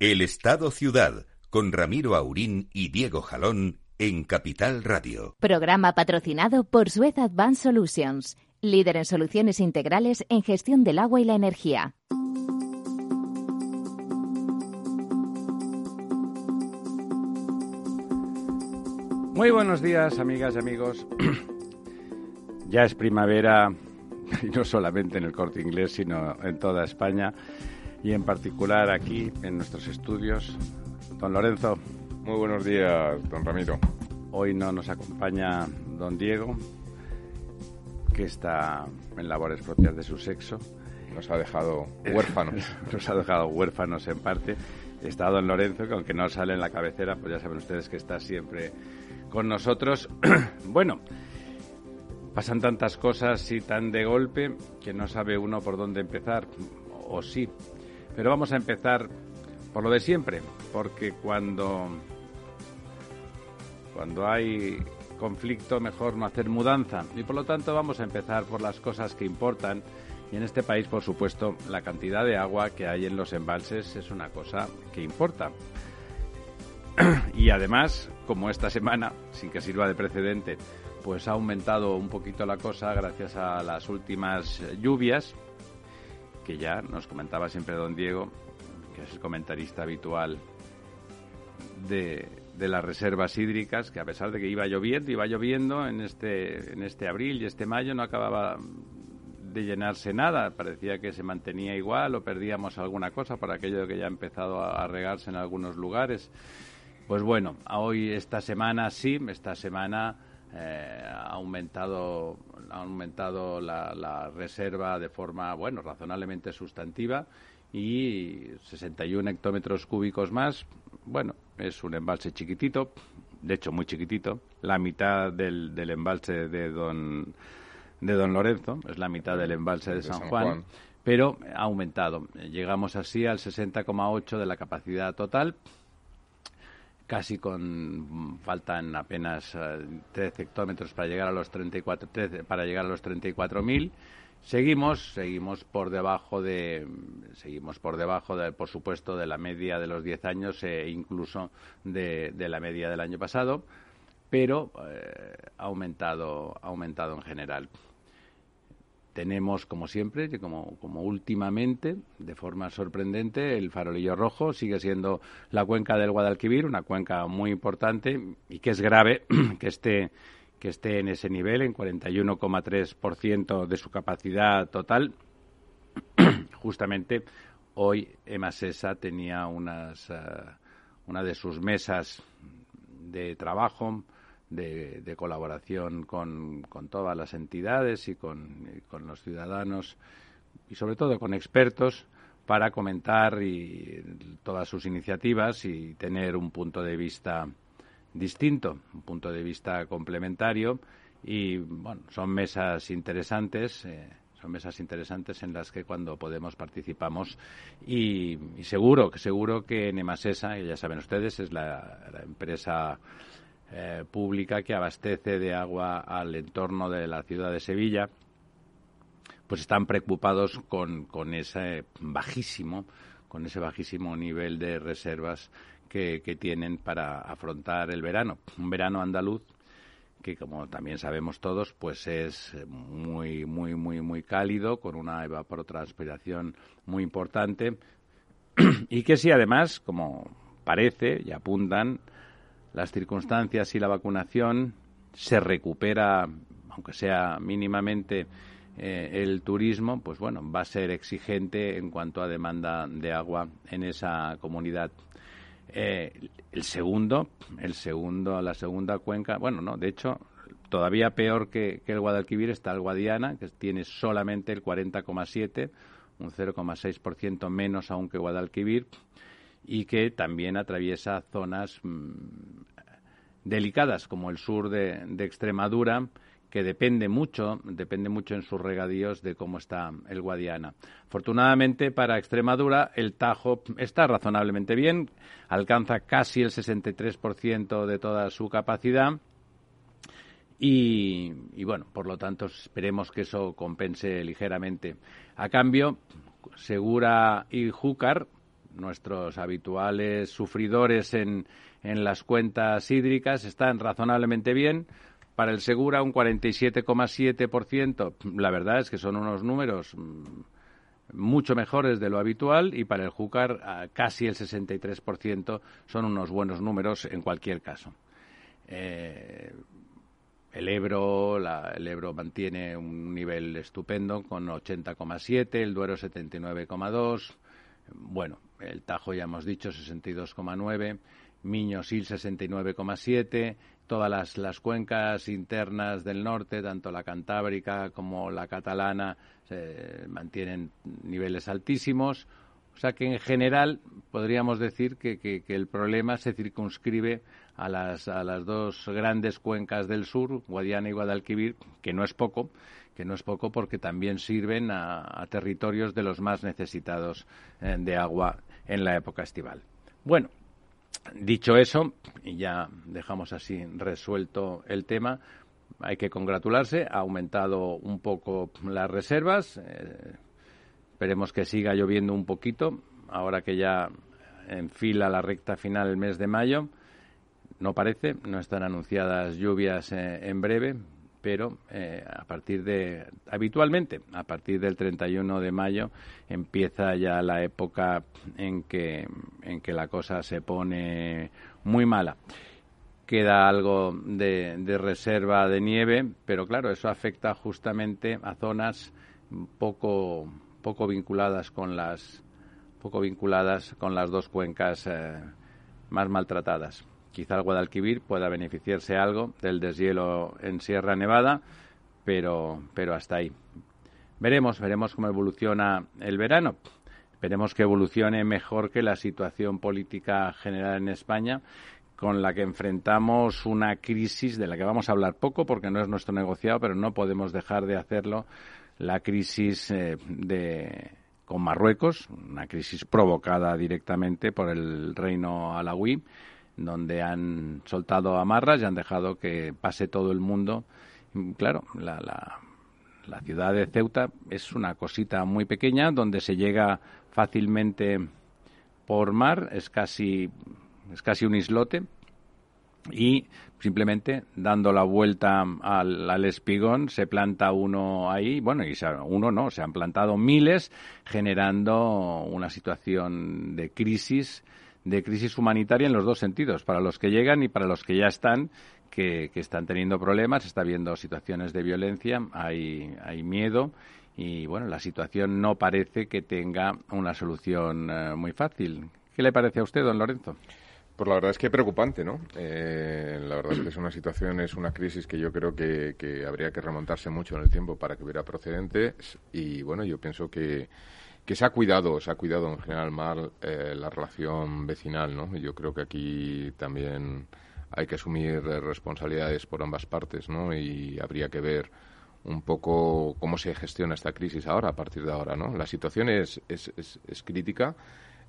El Estado Ciudad, con Ramiro Aurín y Diego Jalón en Capital Radio. Programa patrocinado por Suez Advanced Solutions, líder en soluciones integrales en gestión del agua y la energía. Muy buenos días, amigas y amigos. ya es primavera, y no solamente en el corte inglés, sino en toda España, y en particular aquí en nuestros estudios. Don Lorenzo. Muy buenos días, don Ramiro. Hoy no nos acompaña don Diego, que está en labores propias de su sexo. Nos ha dejado huérfanos. nos ha dejado huérfanos en parte. Está don Lorenzo, que aunque no sale en la cabecera, pues ya saben ustedes que está siempre con nosotros. bueno, pasan tantas cosas y tan de golpe que no sabe uno por dónde empezar, o sí. Pero vamos a empezar por lo de siempre, porque cuando, cuando hay conflicto mejor no hacer mudanza. Y por lo tanto vamos a empezar por las cosas que importan. Y en este país, por supuesto, la cantidad de agua que hay en los embalses es una cosa que importa. y además, como esta semana, sin que sirva de precedente, pues ha aumentado un poquito la cosa gracias a las últimas lluvias, que ya nos comentaba siempre don Diego, que es el comentarista habitual de, de las reservas hídricas, que a pesar de que iba lloviendo, iba lloviendo en este, en este abril y este mayo, no acababa de llenarse nada, parecía que se mantenía igual o perdíamos alguna cosa por aquello de que ya ha empezado a regarse en algunos lugares. Pues bueno, hoy esta semana sí, esta semana eh, ha aumentado, ha aumentado la, la, reserva de forma, bueno, razonablemente sustantiva y 61 hectómetros cúbicos más. Bueno, es un embalse chiquitito, de hecho muy chiquitito, la mitad del, del embalse de don, de don Lorenzo, es la mitad del embalse de, de San, San Juan, Juan, pero ha aumentado. Llegamos así al 60,8 de la capacidad total casi con faltan apenas uh, 13 hectómetros para llegar a los 34 13, para llegar a los 34.000 seguimos seguimos por debajo de seguimos por debajo de, por supuesto de la media de los 10 años e incluso de, de, la media del año pasado pero eh, ha aumentado ha aumentado en general tenemos, como siempre, como, como últimamente, de forma sorprendente, el farolillo rojo sigue siendo la cuenca del Guadalquivir, una cuenca muy importante y que es grave que esté, que esté en ese nivel, en 41,3% de su capacidad total. Justamente hoy Emasesa tenía unas, uh, una de sus mesas de trabajo de, colaboración con, con, todas las entidades y con, con, los ciudadanos y sobre todo con expertos para comentar y, todas sus iniciativas y tener un punto de vista distinto, un punto de vista complementario y bueno, son mesas interesantes. Eh, son mesas interesantes en las que cuando podemos participamos y, y seguro que seguro que en Emasesa, y ya saben ustedes, es la empresa eh, pública que abastece de agua al entorno de la ciudad de Sevilla, pues están preocupados con, con ese bajísimo, con ese bajísimo nivel de reservas que, tienen para afrontar el verano. Un verano andaluz que como también sabemos todos, pues es muy, muy, muy, muy cálido, con una evapotranspiración muy importante, y que si además, como parece y apuntan, las circunstancias y la vacunación, se recupera, aunque sea mínimamente, eh, el turismo, pues bueno, va a ser exigente en cuanto a demanda de agua en esa comunidad. Eh, el segundo, el segundo, la segunda cuenca, bueno, no, de hecho, todavía peor que, que el Guadalquivir está el Guadiana, que tiene solamente el 40,7, un 0,6% menos aún que Guadalquivir y que también atraviesa zonas mmm, delicadas como el sur de, Extremadura que depende mucho, depende mucho en sus regadíos de cómo está el Guadiana. Afortunadamente para Extremadura el Tajo está razonablemente bien, alcanza casi el 63% de toda su capacidad y, y, bueno, por lo tanto esperemos que eso compense ligeramente. A cambio, Segura y Júcar nuestros habituales sufridores en, en las cuentas hídricas están razonablemente bien. Para el Segura un 47,7%. La verdad es que son unos números mm, mucho mejores de lo habitual y para el Júcar casi el 63% son unos buenos números en cualquier caso. Eh, el Ebro, el Ebro mantiene un nivel estupendo con 80,7, el Duero 79,2. Bueno, el Tajo ya hemos dicho 62,9, Miño-Sil 69,7, todas las, las, cuencas internas del norte, tanto la cantábrica como la catalana, mantienen niveles altísimos. O sea que en general podríamos decir que, que, el problema se circunscribe a las, a las dos grandes cuencas del sur, Guadiana y Guadalquivir, que no es poco, que no es poco porque también sirven a, territorios de los más necesitados eh, de agua en la época estival. Bueno, dicho eso, y ya dejamos así resuelto el tema, hay que congratularse, ha aumentado un poco las reservas, eh, esperemos que siga lloviendo un poquito, ahora que ya enfila la recta final el mes de mayo. No parece, no están anunciadas lluvias eh, en breve, pero eh, a partir de, habitualmente, a partir del 31 de mayo empieza ya la época en que, en que la cosa se pone muy mala. Queda algo de, reserva de nieve, pero claro, eso afecta justamente a zonas poco, poco vinculadas con las poco vinculadas con las dos cuencas eh, más maltratadas. Quizá el Guadalquivir pueda beneficiarse algo del deshielo en Sierra Nevada, pero, pero hasta ahí. Veremos, veremos cómo evoluciona el verano. Esperemos que evolucione mejor que la situación política general en España, con la que enfrentamos una crisis de la que vamos a hablar poco porque no es nuestro negociado, pero no podemos dejar de hacerlo, la crisis eh, de, con Marruecos, una crisis provocada directamente por el reino alawí donde han soltado amarras y han dejado que pase todo el mundo. Claro, la, la, ciudad de Ceuta es una cosita muy pequeña donde se llega fácilmente por mar, es casi, es casi un islote y simplemente dando la vuelta al, al, espigón se planta uno ahí, bueno, y uno no, se han plantado miles generando una situación de crisis de crisis humanitaria en los dos sentidos, para los que llegan y para los que ya están, que, están teniendo problemas, está viendo situaciones de violencia, hay, hay miedo y bueno, la situación no parece que tenga una solución eh, muy fácil. ¿Qué le parece a usted, don Lorenzo? Pues la verdad es que preocupante, ¿no? Eh, la verdad es que es una situación, es una crisis que yo creo que, que habría que remontarse mucho en el tiempo para que hubiera procedentes y bueno, yo pienso que que se ha cuidado, se ha cuidado en general mal eh, la relación vecinal, ¿no? Yo creo que aquí también hay que asumir responsabilidades por ambas partes, ¿no? Y habría que ver un poco cómo se gestiona esta crisis ahora, a partir de ahora, ¿no? La situación es, es, es crítica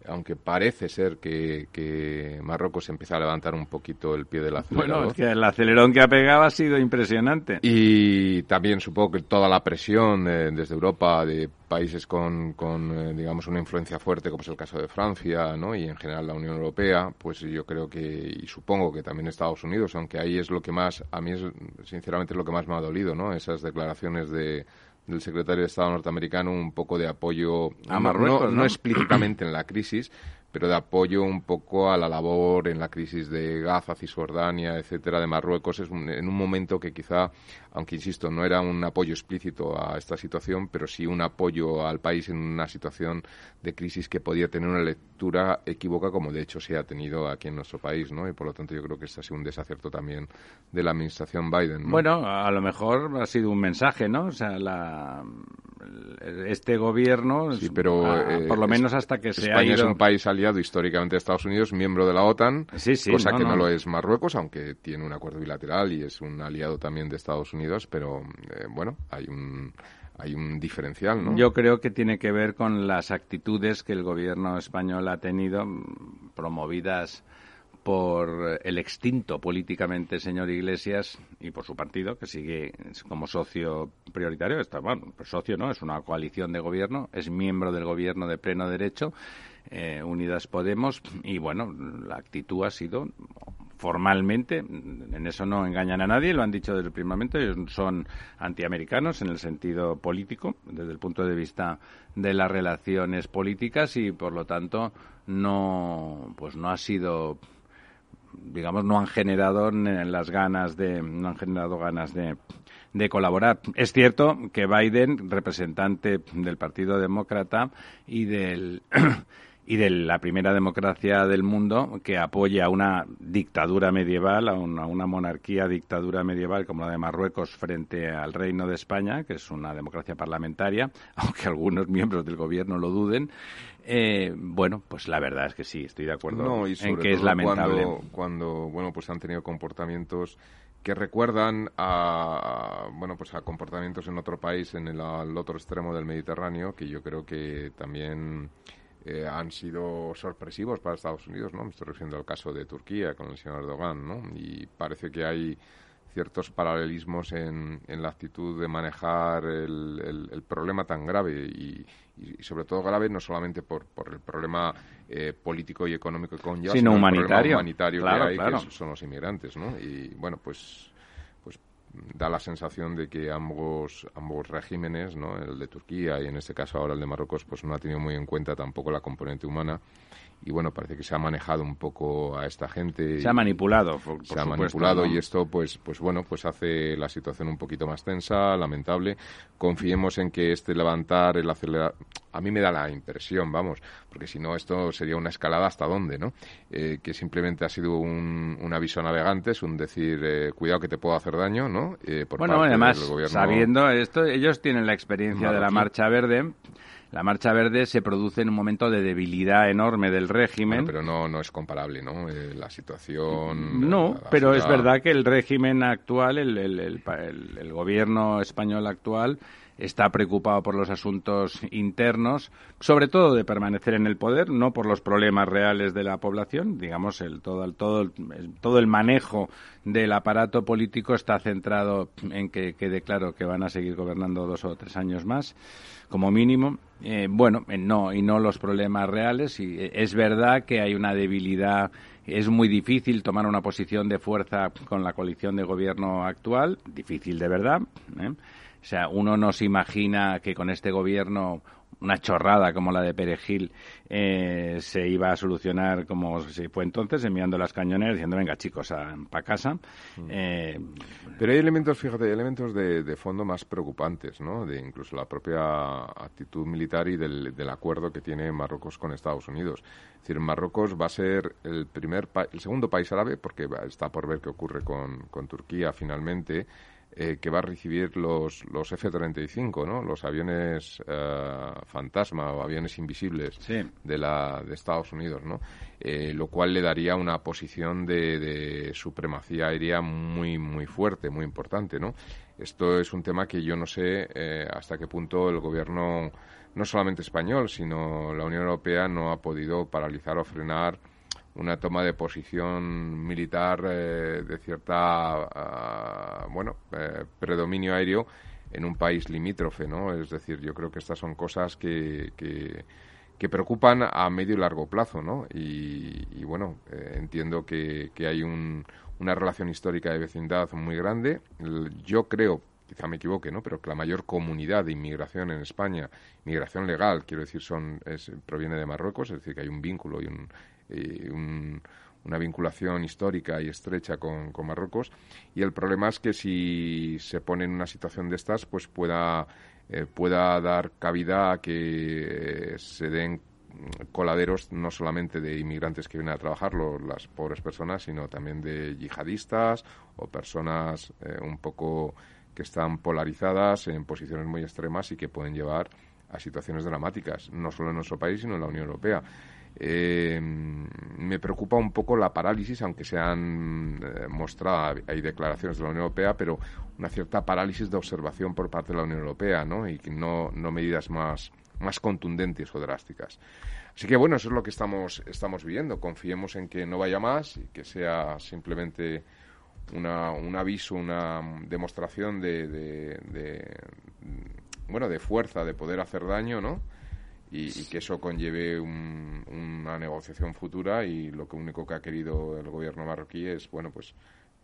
aunque parece ser que, Marruecos empieza a levantar un poquito el pie del acelerador. Bueno, es que el acelerón que ha pegado ha sido impresionante. Y también supongo que toda la presión desde Europa de países con, con eh, digamos, una influencia fuerte, como es el caso de Francia, ¿no? Y en general la Unión Europea, pues yo creo que, y supongo que también Estados Unidos, aunque ahí es lo que más, a mí es, sinceramente es lo que más me ha dolido, ¿no? Esas declaraciones de del secretario de Estado norteamericano un poco de apoyo, a Marruecos, no, explícitamente en la crisis, pero de apoyo un poco a la labor en la crisis de Gaza, Cisjordania, etcétera, de Marruecos, es en un momento que quizá, aunque insisto, no era un apoyo explícito a esta situación, pero sí un apoyo al país en una situación de crisis que podía tener una lectura equívoca, como de hecho se ha tenido aquí en nuestro país, ¿no? Y por lo tanto yo creo que este ha sido un desacierto también de la administración Biden. Bueno, a lo mejor ha sido un mensaje, ¿no? O sea, la, este gobierno, sí, pero, eh, por lo menos hasta que se ha ido... es un país aliado históricamente de Estados Unidos, miembro de la OTAN, cosa que no, lo es Marruecos, aunque tiene un acuerdo bilateral y es un aliado también de Estados Unidos, pero eh, bueno, hay un hay un diferencial, ¿no? Yo creo que tiene que ver con las actitudes que el gobierno español ha tenido mm, promovidas por el extinto políticamente señor Iglesias y por su partido, que sigue como socio prioritario. Está, bueno, pues socio no, es una coalición de gobierno, es miembro del gobierno de pleno derecho eh, Unidas Podemos y bueno, la actitud ha sido formalmente, en eso no engañan a nadie, lo han dicho desde el primer momento, ellos son antiamericanos en el sentido político, desde el punto de vista de las relaciones políticas y por lo tanto no pues no ha sido digamos no han generado las ganas de no han generado ganas de de colaborar. Es cierto que Biden, representante del Partido Demócrata y del y de la primera democracia del mundo que apoya a una dictadura medieval, a una, monarquía dictadura medieval como la de Marruecos frente al Reino de España, que es una democracia parlamentaria, aunque algunos miembros del gobierno lo duden. Eh, bueno, pues la verdad es que sí, estoy de acuerdo en que es lamentable. Cuando, cuando, bueno, pues han tenido comportamientos que recuerdan a, bueno pues a comportamientos en otro país en el otro extremo del Mediterráneo que yo creo que también eh, han sido sorpresivos para Estados Unidos, ¿no? Me estoy refiriendo al caso de Turquía con el señor Erdogan, ¿no? Y parece que hay ciertos paralelismos en, en la actitud de manejar el, el, problema tan grave y, y, sobre todo grave no solamente por, por el problema eh, político y económico que conlleva, sino, humanitario, el humanitario que hay, que son los inmigrantes, ¿no? Y bueno, pues da la sensación de que ambos, ambos regímenes, ¿no? el de Turquía y en este caso ahora el de Marruecos, pues no ha tenido muy en cuenta tampoco la componente humana y bueno, parece que se ha manejado un poco a esta gente. Se ha manipulado, Se ha manipulado y esto, pues, pues bueno, pues hace la situación un poquito más tensa, lamentable. Confiemos en que este levantar, el acelerar, a mí me da la impresión, vamos, porque si no esto sería una escalada hasta dónde, ¿no? Eh, que simplemente ha sido un, un aviso navegante, es un decir, eh, cuidado que te puedo hacer daño, ¿no? Eh, por bueno, además, sabiendo esto, ellos tienen la experiencia de la Marcha Verde la Marcha Verde se produce en un momento de debilidad enorme del régimen. pero no, no es comparable, ¿no? Eh, la situación. No, pero es verdad que el régimen actual, el, el, el, el gobierno español actual, está preocupado por los asuntos internos, sobre todo de permanecer en el poder, no por los problemas reales de la población. Digamos, el, todo, el, todo, el, todo el manejo del aparato político está centrado en que quede claro que van a seguir gobernando dos o tres años más, como mínimo. Eh, bueno, no, y no los problemas reales. Y eh, es verdad que hay una debilidad es muy difícil tomar una posición de fuerza con la coalición de gobierno actual, difícil de verdad. ¿eh? O sea, uno no se imagina que con este gobierno una chorrada como la de Perejil eh, se iba a solucionar como se fue entonces, enviando las cañoneras diciendo, venga chicos, para casa. Mm. Eh, Pero hay elementos, fíjate, elementos de, fondo más preocupantes, ¿no? De incluso la propia actitud militar y del, acuerdo que tiene Marruecos con Estados Unidos. Es decir, Marruecos va a ser el primer, el segundo país árabe, porque está por ver qué ocurre con, con Turquía finalmente, eh, que va a recibir los, los F-35, ¿no? Los aviones eh, fantasma o aviones invisibles de, la, de Estados Unidos, ¿no? Eh, lo cual le daría una posición de, de, supremacía aérea muy, muy fuerte, muy importante, ¿no? Esto es un tema que yo no sé hasta qué punto el gobierno, no solamente español, sino la Unión Europea no ha podido paralizar o frenar una toma de posición militar eh, de cierta, ah, bueno, eh, predominio aéreo en un país limítrofe, ¿no? Es decir, yo creo que estas son cosas que, que, preocupan a medio y largo plazo, ¿no? Y, bueno, eh, entiendo que, que hay una relación histórica de vecindad muy grande. Yo creo, quizá me equivoque, ¿no? Pero que la mayor comunidad de inmigración en España, inmigración legal, quiero decir, son es, proviene de Marruecos, es decir, que hay un vínculo y un, una vinculación histórica y estrecha con, Marruecos. Y el problema es que si se pone en una situación de estas, pues pueda, eh, pueda dar cabida a que eh, se den coladeros no solamente de inmigrantes que vienen a trabajar, las pobres personas, sino también de yihadistas o personas eh, un poco que están polarizadas en posiciones muy extremas y que pueden llevar a situaciones dramáticas, no solo en nuestro país, sino en la Unión Europea. Eh, me preocupa un poco la parálisis, aunque se han eh, mostrado, hay declaraciones de la Unión Europea, pero una cierta parálisis de observación por parte de la Unión Europea, ¿no? Y no, no medidas más, más contundentes o drásticas. Así que bueno, eso es lo que estamos, estamos viviendo. Confiemos en que no vaya más y que sea simplemente una, un aviso, una demostración de, de, de, bueno, de fuerza, de poder hacer daño, ¿no? Y, que eso conlleve un, una negociación futura y lo que único que ha querido el gobierno marroquí es, bueno, pues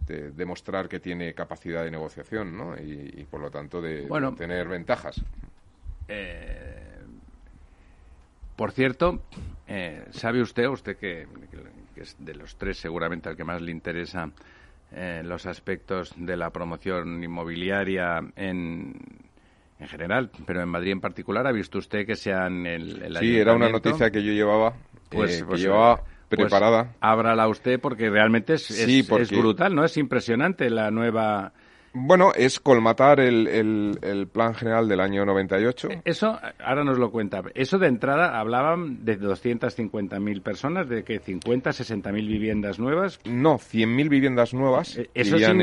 demostrar que tiene capacidad de negociación, ¿no? Y, por lo tanto de, tener ventajas. Eh, por cierto, eh, ¿sabe usted, usted que, es de los tres seguramente al que más le interesa eh, los aspectos de la promoción inmobiliaria en, en general, pero en Madrid en particular, ¿ha visto usted que sean el, el Sí, era una noticia que yo llevaba, pues, que pues, llevaba pues preparada. ábrala usted porque realmente es, es, brutal, ¿no? Es impresionante la nueva... Bueno, es colmatar el, el, plan general del año 98. E, eso, ahora nos lo cuenta. Eso de entrada hablaban de 250.000 personas, de que 50, 60.000 viviendas nuevas. No, 100.000 viviendas nuevas. E, eso, eso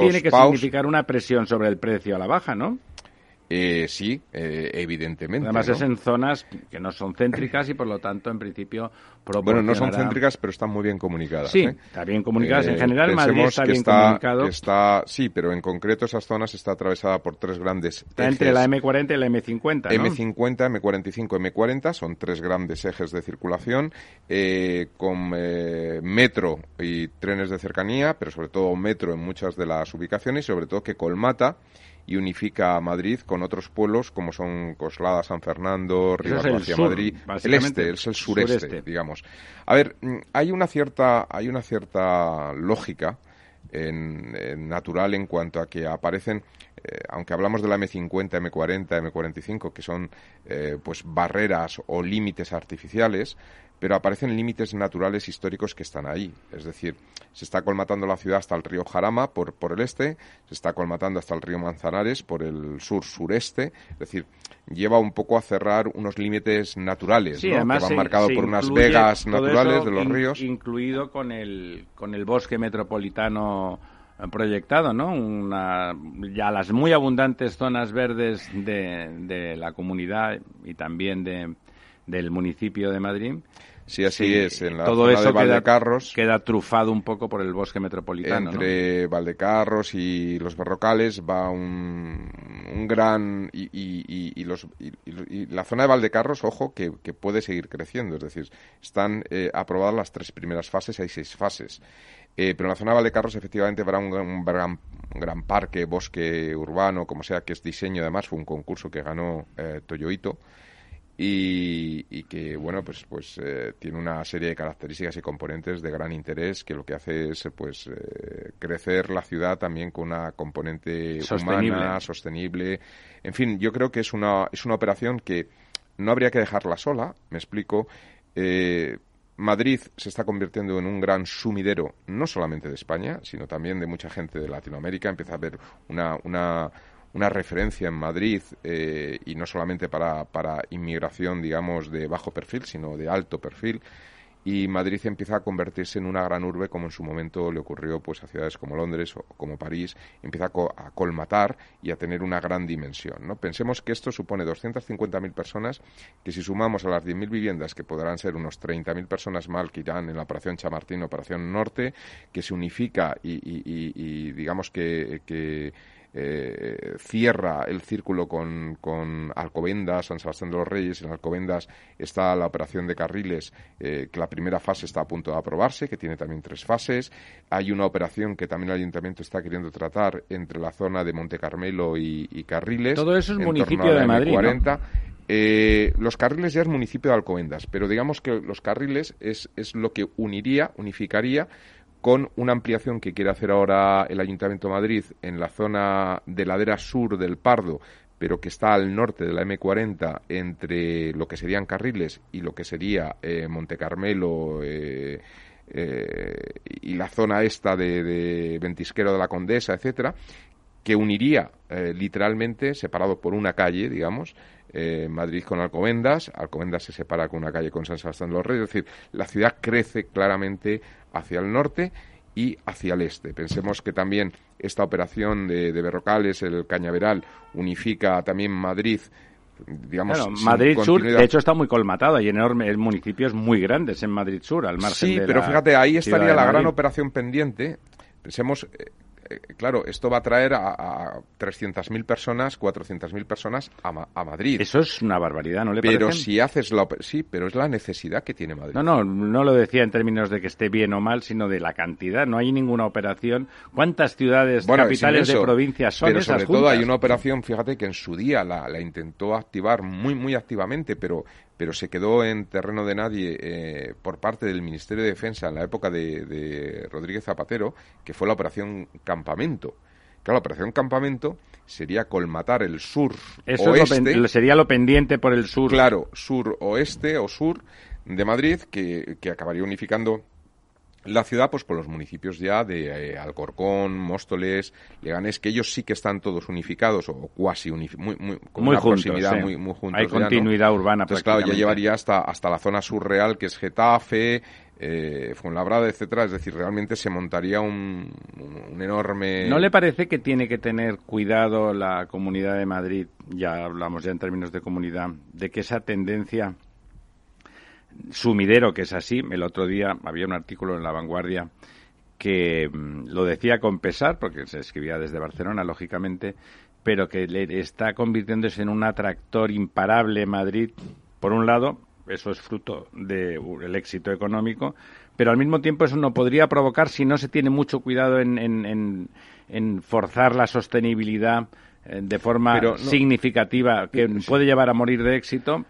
tiene que significar una presión sobre el precio a la baja, ¿no? Eh, sí, eh, evidentemente. Además es en zonas que no son céntricas y por lo tanto en principio Bueno, no son céntricas pero están muy bien comunicadas. Sí, ¿eh? está bien comunicadas. En general Madrid está bien comunicado. está, sí, pero en concreto esas zonas está atravesada por tres grandes Está entre la M40 y la M50, ¿no? M50, M45, M40 son tres grandes ejes de circulación con metro y trenes de cercanía, pero sobre todo metro en muchas de las ubicaciones y sobre todo que colmata y unifica a Madrid con otros pueblos como son Coslada, San Fernando, Rivas hacia Madrid. El este, es el sureste, digamos. A ver, mm, hay una cierta, hay una cierta lógica en, natural en cuanto a que aparecen eh, aunque hablamos de la M50, M40, M45, que son eh, pues barreras o límites artificiales, pero aparecen límites naturales históricos que están ahí. Es decir, se está colmatando la ciudad hasta el río Jarama por, por el este, se está colmatando hasta el río Manzanares por el sur-sureste. Es decir, lleva un poco a cerrar unos límites naturales, que van marcados por unas vegas naturales de los ríos. Incluido con el, con el bosque metropolitano proyectado, ¿no? Una, ya las muy abundantes zonas verdes de, de la comunidad y también de, del municipio de Madrid. Sí, así es. En la todo zona eso de Valdecarros. Queda, trufado un poco por el bosque metropolitano. Entre Valdecarros y los Berrocales va un, un gran. Y, y, y, los, y, la zona de Valdecarros, ojo, que, que puede seguir creciendo. Es decir, están eh, aprobadas las tres primeras fases, hay seis fases. Eh, pero en la zona de Valdecarros efectivamente habrá un, un gran, gran, parque, bosque urbano, como sea, que es diseño. Además, fue un concurso que ganó eh, Toyoito y, que bueno pues pues eh, tiene una serie de características y componentes de gran interés que lo que hace es pues eh, crecer la ciudad también con una componente humana sostenible. En fin yo creo que es una es una operación que no habría que dejarla sola me explico. Eh, Madrid se está convirtiendo en un gran sumidero, no solamente de España, sino también de mucha gente de Latinoamérica. Empieza a haber una, una, una referencia en Madrid eh, y no solamente para, para inmigración, digamos, de bajo perfil, sino de alto perfil y Madrid empieza a convertirse en una gran urbe como en su momento le ocurrió pues a ciudades como Londres o como París, empieza a, colmatar y a tener una gran dimensión, ¿no? Pensemos que esto supone 250.000 personas que si sumamos a las 10.000 viviendas que podrán ser unos 30.000 personas mal que irán en la operación Chamartín, operación Norte, que se unifica y, y digamos que eh, cierra el círculo con, con, Alcobendas, San Sebastián de los Reyes. En Alcobendas está la operación de carriles, eh, que la primera fase está a punto de aprobarse, que tiene también tres fases. Hay una operación que también el Ayuntamiento está queriendo tratar entre la zona de Monte Carmelo y, Carriles. Todo eso es municipio de Madrid. Eh, los carriles ya es municipio de Alcobendas, pero digamos que los carriles es, es lo que uniría, unificaría con una ampliación que quiere hacer ahora el Ayuntamiento de Madrid en la zona de ladera sur del Pardo, pero que está al norte de la M40 entre lo que serían Carriles y lo que sería eh, Monte Carmelo eh, eh, y la zona esta de, Ventisquero de la Condesa, etcétera, que uniría literalmente, separado por una calle, digamos, Madrid con Alcobendas, Alcobendas se separa con una calle con San Sebastián de los Reyes, es decir, la ciudad crece claramente hacia el norte y hacia el este. Pensemos que también esta operación de, Berrocales, el Cañaveral, unifica también Madrid digamos Madrid Sur de hecho está muy colmatado hay enorme municipios muy grandes en Madrid Sur al margen sí pero fíjate ahí estaría la gran operación pendiente. Pensemos eh, claro, esto va a traer a, a 300.000 personas, 400.000 personas a, a, Madrid. Eso es una barbaridad, ¿no le Pero si haces la... Sí, pero es la necesidad que tiene Madrid. No, no, no lo decía en términos de que esté bien o mal, sino de la cantidad. No hay ninguna operación. ¿Cuántas ciudades capitales de provincias son pero sobre todo hay una operación, fíjate, que en su día la, la intentó activar muy, muy activamente, pero pero se quedó en terreno de nadie eh, por parte del Ministerio de Defensa en la época de, de Rodríguez Zapatero, que fue la Operación Campamento. Claro, la operación campamento sería colmatar el sur Eso oeste. sería lo pendiente por el sur. Claro, sur oeste o sur de Madrid, que, que acabaría unificando la ciudad, pues con los municipios ya de eh, Alcorcón, Móstoles, Leganés, que ellos sí que están todos unificados o cuasi unificados, muy, con una proximidad muy, muy juntos. Hay continuidad urbana Entonces, claro, ya llevaría hasta, hasta la zona surreal, que es Getafe, eh, Fuenlabrada, etcétera. Es decir, realmente se montaría un, un, enorme. ¿No le parece que tiene que tener cuidado la Comunidad de Madrid, ya hablamos ya en términos de comunidad, de que esa tendencia sumidero que es así. El otro día había un artículo en La Vanguardia que mm, lo decía con pesar, porque se escribía desde Barcelona, lógicamente, pero que le está convirtiéndose en un atractor imparable Madrid. Por un lado, eso es fruto del éxito económico, pero al mismo tiempo eso no podría provocar, si no se tiene mucho cuidado en, forzar la sostenibilidad de forma significativa que puede llevar a morir de éxito?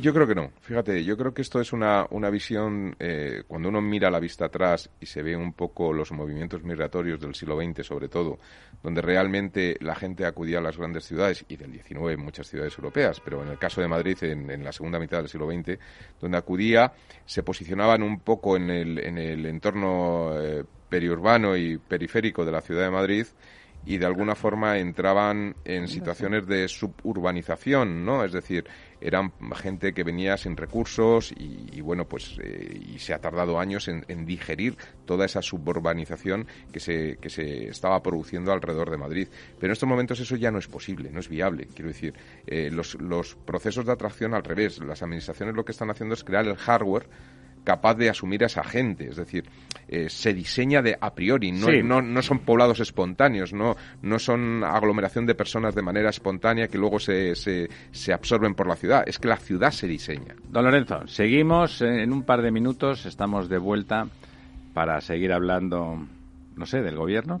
Yo creo que no. Fíjate, yo creo que esto es una, una visión, eh, cuando uno mira la vista atrás y se ve un poco los movimientos migratorios del siglo XX, sobre todo, donde realmente la gente acudía a las grandes ciudades y del XIX en muchas ciudades europeas, pero en el caso de Madrid, en, la segunda mitad del siglo XX, donde acudía, se posicionaban un poco en el, en el entorno eh, periurbano y periférico de la ciudad de Madrid y de alguna forma entraban en situaciones de suburbanización, ¿no? Es decir, eran gente que venía sin recursos y, bueno, pues eh, y se ha tardado años en, digerir toda esa suburbanización que se, que se estaba produciendo alrededor de Madrid. Pero en estos momentos eso ya no es posible, no es viable. Quiero decir, eh, los, los procesos de atracción al revés. Las administraciones lo que están haciendo es crear el hardware capaz de asumir a esa gente. Es decir, eh, se diseña de a priori, no, no, son poblados espontáneos, no, no son aglomeración de personas de manera espontánea que luego se, se, se absorben por la ciudad. Es que la ciudad se diseña. Don Lorenzo, seguimos en un par de minutos, estamos de vuelta para seguir hablando, no sé, del gobierno.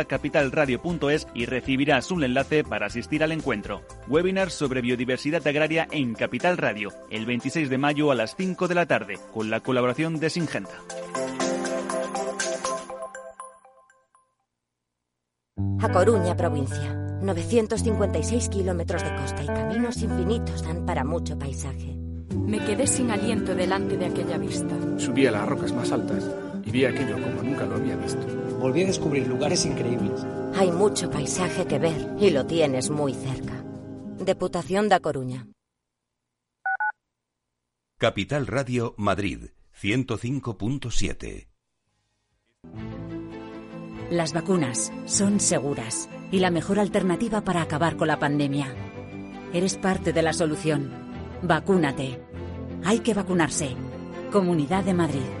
capitalradio.es y recibirás un enlace para asistir al encuentro. Webinar sobre biodiversidad agraria en Capital Radio, el 26 de mayo a las 5 de la tarde, con la colaboración de Singenta. A Coruña, provincia. 956 kilómetros de costa y caminos infinitos dan para mucho paisaje. Me quedé sin aliento delante de aquella vista. Subí a las rocas más altas y vi aquello como nunca lo había visto. Volví a descubrir lugares increíbles. Hay mucho paisaje que ver y lo tienes muy cerca. Deputación da Coruña. Capital Radio Madrid 105.7 Las vacunas son seguras y la mejor alternativa para acabar con la pandemia. Eres parte de la solución. Vacúnate. Hay que vacunarse. Comunidad de Madrid.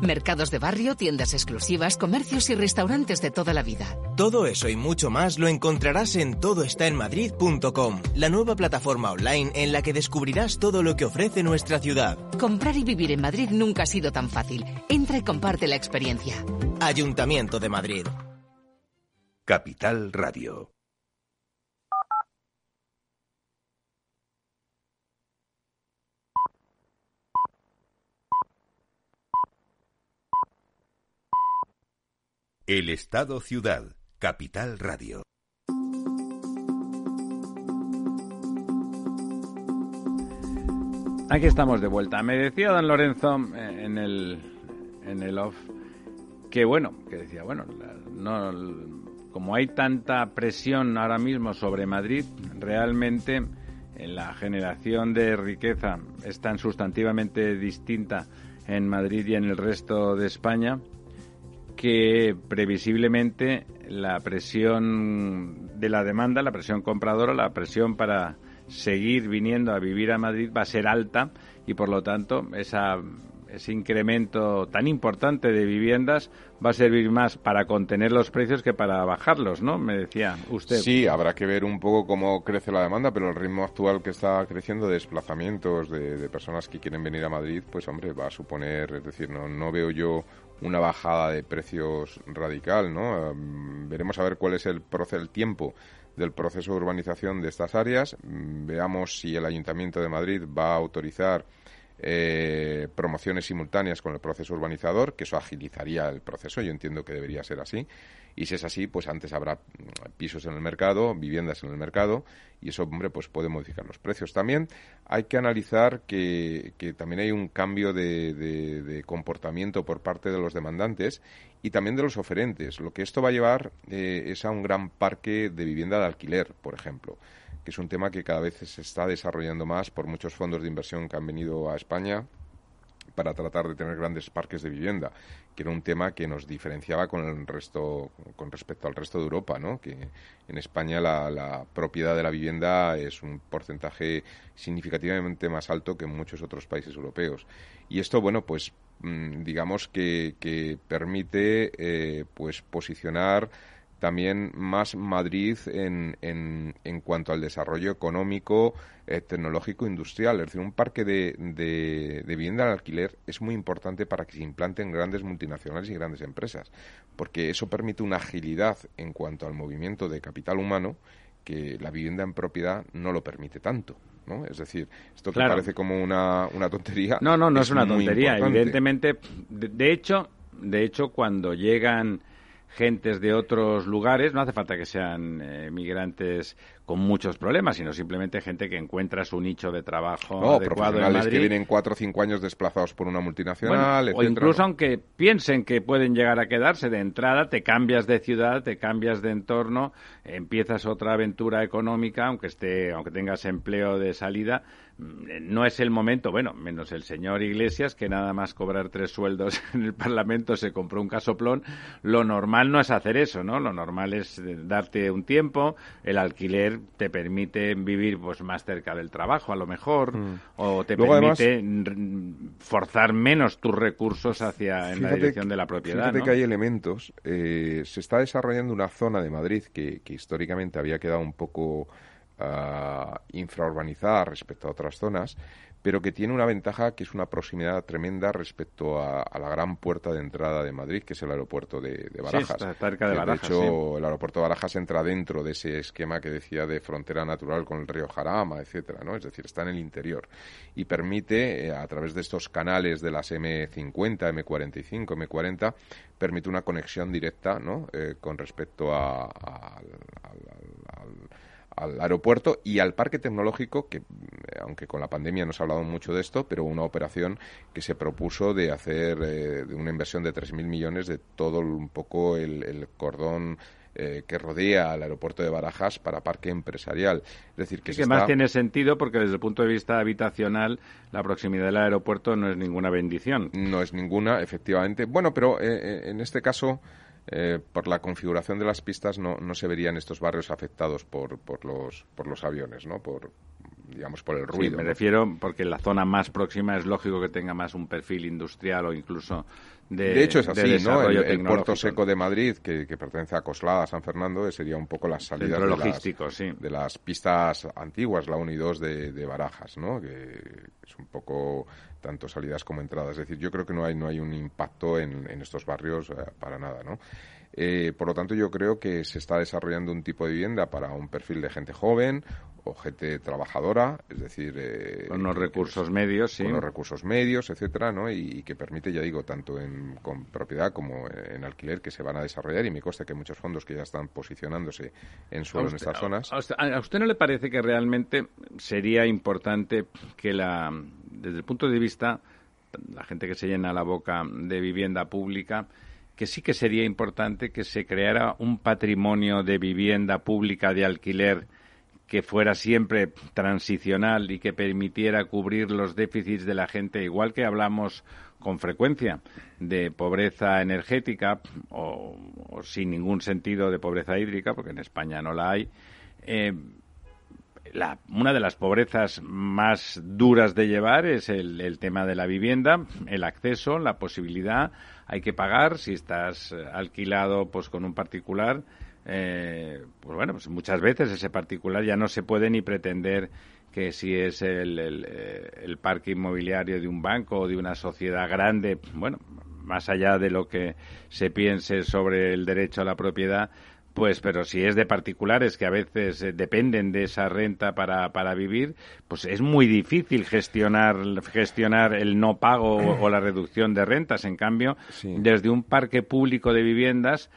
Mercados de barrio, tiendas exclusivas, comercios y restaurantes de toda la vida. Todo eso y mucho más lo encontrarás en todoestaenmadrid.com, la nueva plataforma online en la que descubrirás todo lo que ofrece nuestra ciudad. Comprar y vivir en Madrid nunca ha sido tan fácil. Entra y comparte la experiencia. Ayuntamiento de Madrid. Capital Radio. El Estado Ciudad, Capital Radio. Aquí estamos de vuelta. Me decía don Lorenzo eh, en el, en el off que bueno, que decía, bueno, no, como hay tanta presión ahora mismo sobre Madrid, realmente la generación de riqueza es tan sustantivamente distinta en Madrid y en el resto de España que previsiblemente la presión de la demanda, la presión compradora, la presión para seguir viniendo a vivir a Madrid va a ser alta y por lo tanto esa ese incremento tan importante de viviendas va a servir más para contener los precios que para bajarlos, ¿no? Me decía usted. Sí, habrá que ver un poco cómo crece la demanda, pero el ritmo actual que está creciendo de desplazamientos de, personas que quieren venir a Madrid, pues hombre, va a suponer, es decir, no, veo yo una bajada de precios radical, ¿no? veremos a ver cuál es el, el tiempo del proceso de urbanización de estas áreas. Veamos si el Ayuntamiento de Madrid va a autorizar eh, promociones simultáneas con el proceso urbanizador, que eso agilizaría el proceso, yo entiendo que debería ser así. Y si es así, pues antes habrá pisos en el mercado, viviendas en el mercado, y eso, hombre, pues puede modificar los precios. También hay que analizar que, también hay un cambio de, comportamiento por parte de los demandantes y también de los oferentes. Lo que esto va a llevar eh, es a un gran parque de vivienda de alquiler, por ejemplo que es un tema que cada vez se está desarrollando más por muchos fondos de inversión que han venido a España para tratar de tener grandes parques de vivienda, que era un tema que nos diferenciaba con el resto, con respecto al resto de Europa, ¿no? Que en España la, propiedad de la vivienda es un porcentaje significativamente más alto que en muchos otros países europeos. Y esto, bueno, pues mm, digamos que, permite eh, pues posicionar también más Madrid en, en, en cuanto al desarrollo económico, eh, tecnológico, industrial. Es decir, un parque de, de, vivienda al alquiler es muy importante para que se implanten grandes multinacionales y grandes empresas, porque eso permite una agilidad en cuanto al movimiento de capital humano que la vivienda en propiedad no lo permite tanto. ¿no? Es decir, esto que parece como una, una tontería. No, no, no es, una tontería. Evidentemente, de hecho, de hecho, cuando llegan gentes de otros lugares, no hace falta que sean eh, migrantes con muchos problemas, sino simplemente gente que encuentra su nicho de trabajo no, adecuado en Madrid. que vienen cuatro o cinco años desplazados por una multinacional, O incluso aunque piensen que pueden llegar a quedarse de entrada, te cambias de ciudad, te cambias de entorno, empiezas otra aventura económica, aunque esté, aunque tengas empleo de salida, no es el momento, bueno, menos el señor Iglesias, que nada más cobrar tres sueldos en el Parlamento se compró un casoplón, lo normal no es hacer eso, ¿no? Lo normal es eh, darte un tiempo, el alquiler te permite vivir pues más cerca del trabajo a lo mejor mm. o te permite forzar menos tus recursos hacia en la dirección de la propiedad fíjate que hay elementos eh, se está desarrollando una zona de Madrid que, históricamente había quedado un poco uh, infraurbanizada respecto a otras zonas pero que tiene una ventaja que es una proximidad tremenda respecto a, la gran puerta de entrada de Madrid, que es el aeropuerto de, Barajas. Sí, cerca de Barajas. De hecho, el aeropuerto de Barajas entra dentro de ese esquema que decía de frontera natural con el río Jarama, etcétera, ¿no? Es decir, está en el interior y permite, eh, a través de estos canales de las M50, M45, M40, permite una conexión directa, ¿no? Eh, con respecto a, al al aeropuerto y al parque tecnológico, que aunque con la pandemia no se ha hablado mucho de esto, pero una operación que se propuso de hacer eh, una inversión de 3.000 millones de todo un poco el, cordón eh, que rodea al aeropuerto de Barajas para parque empresarial. Es decir, que, que más tiene sentido porque desde el punto de vista habitacional la proximidad del aeropuerto no es ninguna bendición. No es ninguna, efectivamente. Bueno, pero eh, en este caso eh, por la configuración de las pistas no, no se verían estos barrios afectados por, por, los, por los aviones, ¿no? Por, digamos, por el ruido. me refiero porque la zona más próxima es lógico que tenga más un perfil industrial o incluso de, de hecho es así, ¿no? El, puerto seco de Madrid, que, pertenece a Coslada, San Fernando, sería un poco las salidas de las, de las, pistas antiguas, la 1 y 2 de, de Barajas, ¿no? Que es un poco tanto salidas como entradas. Es decir, yo creo que no hay, no hay un impacto en, en estos barrios eh, para nada, ¿no? Eh, por lo tanto, yo creo que se está desarrollando un tipo de vivienda para un perfil de gente joven o gente trabajadora, es decir... Eh, con los recursos medios, sí. Con los recursos medios, etcétera, ¿no? Y, que permite, ya digo, tanto en, con propiedad como en alquiler que se van a desarrollar y me consta que hay muchos fondos que ya están posicionándose en suelo en estas zonas. A usted, no le parece que realmente sería importante que la, desde el punto de vista, la gente que se llena la boca de vivienda pública, que sí que sería importante que se creara un patrimonio de vivienda pública de alquiler que fuera siempre transicional y que permitiera cubrir los déficits de la gente, igual que hablamos con frecuencia de pobreza energética o, sin ningún sentido de pobreza hídrica, porque en España no la hay. Eh, una de las pobrezas más duras de llevar es el, tema de la vivienda, el acceso, la posibilidad. Hay que pagar si estás alquilado pues con un particular eh, pues bueno, pues muchas veces ese particular ya no se puede ni pretender que si es el, eh, el, parque inmobiliario de un banco o de una sociedad grande, bueno, más allá de lo que se piense sobre el derecho a la propiedad, pues, pero si es de particulares que a veces eh, dependen de esa renta para, para vivir, pues es muy difícil gestionar, gestionar el no pago o, la reducción de rentas. En cambio, desde un parque público de viviendas,